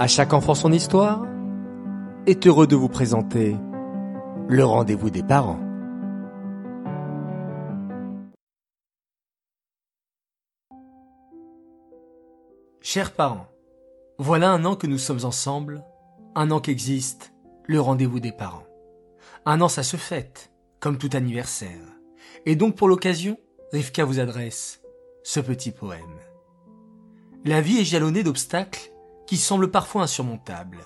À chaque enfant son histoire est heureux de vous présenter le rendez-vous des parents. Chers parents, voilà un an que nous sommes ensemble, un an qu'existe le rendez-vous des parents. Un an ça se fête, comme tout anniversaire. Et donc pour l'occasion, Rivka vous adresse ce petit poème. La vie est jalonnée d'obstacles qui semblent parfois insurmontables.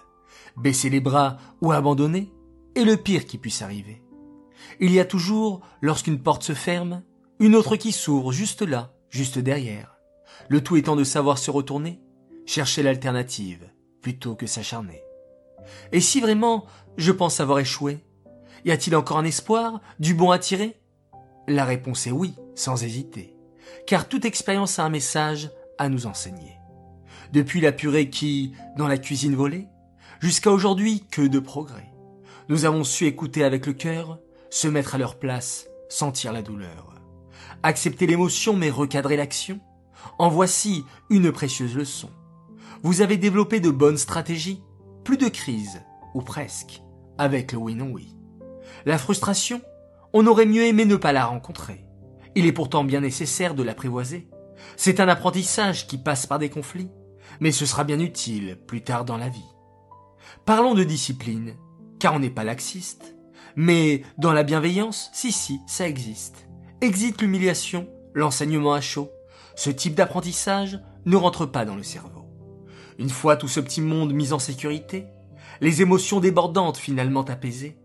Baisser les bras ou abandonner est le pire qui puisse arriver. Il y a toujours, lorsqu'une porte se ferme, une autre qui s'ouvre juste là, juste derrière. Le tout étant de savoir se retourner, chercher l'alternative, plutôt que s'acharner. Et si vraiment je pense avoir échoué, y a-t-il encore un espoir, du bon à tirer? La réponse est oui, sans hésiter, car toute expérience a un message à nous enseigner. Depuis la purée qui, dans la cuisine volait, jusqu'à aujourd'hui, que de progrès. Nous avons su écouter avec le cœur, se mettre à leur place, sentir la douleur. Accepter l'émotion mais recadrer l'action. En voici une précieuse leçon. Vous avez développé de bonnes stratégies, plus de crise, ou presque, avec le oui non oui. La frustration, on aurait mieux aimé ne pas la rencontrer. Il est pourtant bien nécessaire de l'apprivoiser. C'est un apprentissage qui passe par des conflits, mais ce sera bien utile plus tard dans la vie. Parlons de discipline, car on n'est pas laxiste. Mais dans la bienveillance, si si, ça existe. Existe l'humiliation, l'enseignement à chaud. Ce type d'apprentissage ne rentre pas dans le cerveau. Une fois tout ce petit monde mis en sécurité, les émotions débordantes finalement apaisées,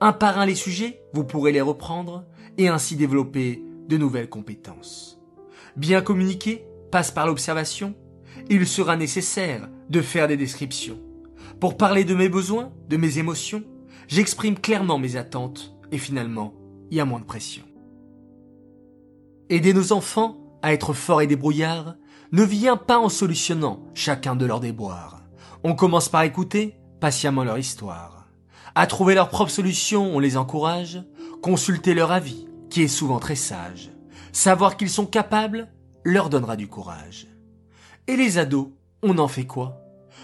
un par un les sujets, vous pourrez les reprendre et ainsi développer de nouvelles compétences. Bien communiquer passe par l'observation. Il sera nécessaire de faire des descriptions. Pour parler de mes besoins, de mes émotions, j'exprime clairement mes attentes et finalement, il y a moins de pression. Aider nos enfants à être forts et débrouillards ne vient pas en solutionnant chacun de leurs déboires. On commence par écouter patiemment leur histoire. À trouver leurs propres solutions, on les encourage, consulter leur avis, qui est souvent très sage. Savoir qu'ils sont capables leur donnera du courage. Et les ados, on en fait quoi?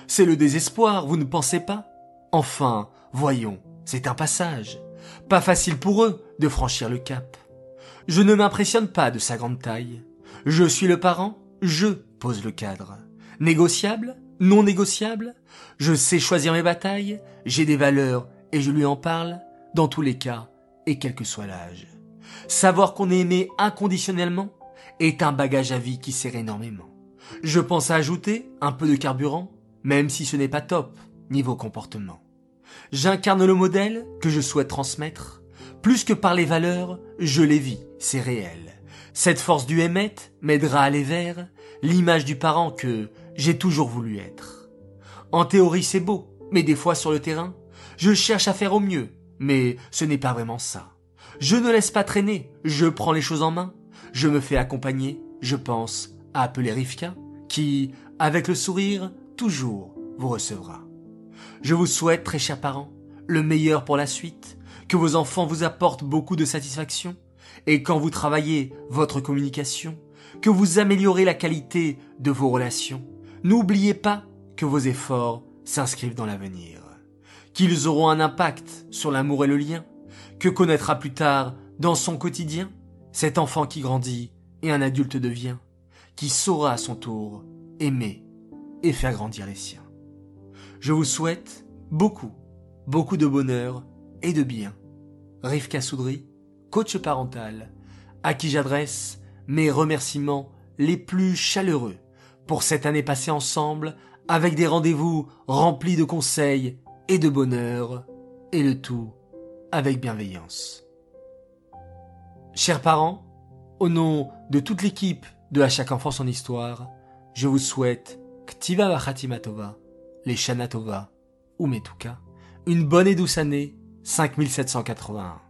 C'est le désespoir, vous ne pensez pas? Enfin, voyons, c'est un passage. Pas facile pour eux de franchir le cap. Je ne m'impressionne pas de sa grande taille. Je suis le parent, je pose le cadre. Négociable? Non négociable? Je sais choisir mes batailles, j'ai des valeurs et je lui en parle, dans tous les cas, et quel que soit l'âge. Savoir qu'on est aimé inconditionnellement est un bagage à vie qui sert énormément. Je pense à ajouter un peu de carburant, même si ce n'est pas top niveau comportement. J'incarne le modèle que je souhaite transmettre. Plus que par les valeurs, je les vis, c'est réel. Cette force du Hémet m'aidera à aller vers l'image du parent que j'ai toujours voulu être. En théorie c'est beau, mais des fois sur le terrain, je cherche à faire au mieux, mais ce n'est pas vraiment ça. Je ne laisse pas traîner, je prends les choses en main, je me fais accompagner, je pense appeler Rivka, qui, avec le sourire, toujours vous recevra. Je vous souhaite, très chers parents, le meilleur pour la suite, que vos enfants vous apportent beaucoup de satisfaction, et quand vous travaillez votre communication, que vous améliorez la qualité de vos relations, n'oubliez pas que vos efforts s'inscrivent dans l'avenir, qu'ils auront un impact sur l'amour et le lien, que connaîtra plus tard, dans son quotidien, cet enfant qui grandit et un adulte devient, qui saura à son tour aimer et faire grandir les siens. Je vous souhaite beaucoup, beaucoup de bonheur et de bien. Rivka Soudry, coach parental, à qui j'adresse mes remerciements les plus chaleureux pour cette année passée ensemble avec des rendez-vous remplis de conseils et de bonheur, et le tout avec bienveillance. Chers parents, au nom de toute l'équipe de À chaque enfant son histoire, je vous souhaite Ktiva Vachatimatova, les Shanatova ou Metuka, une bonne et douce année 5781.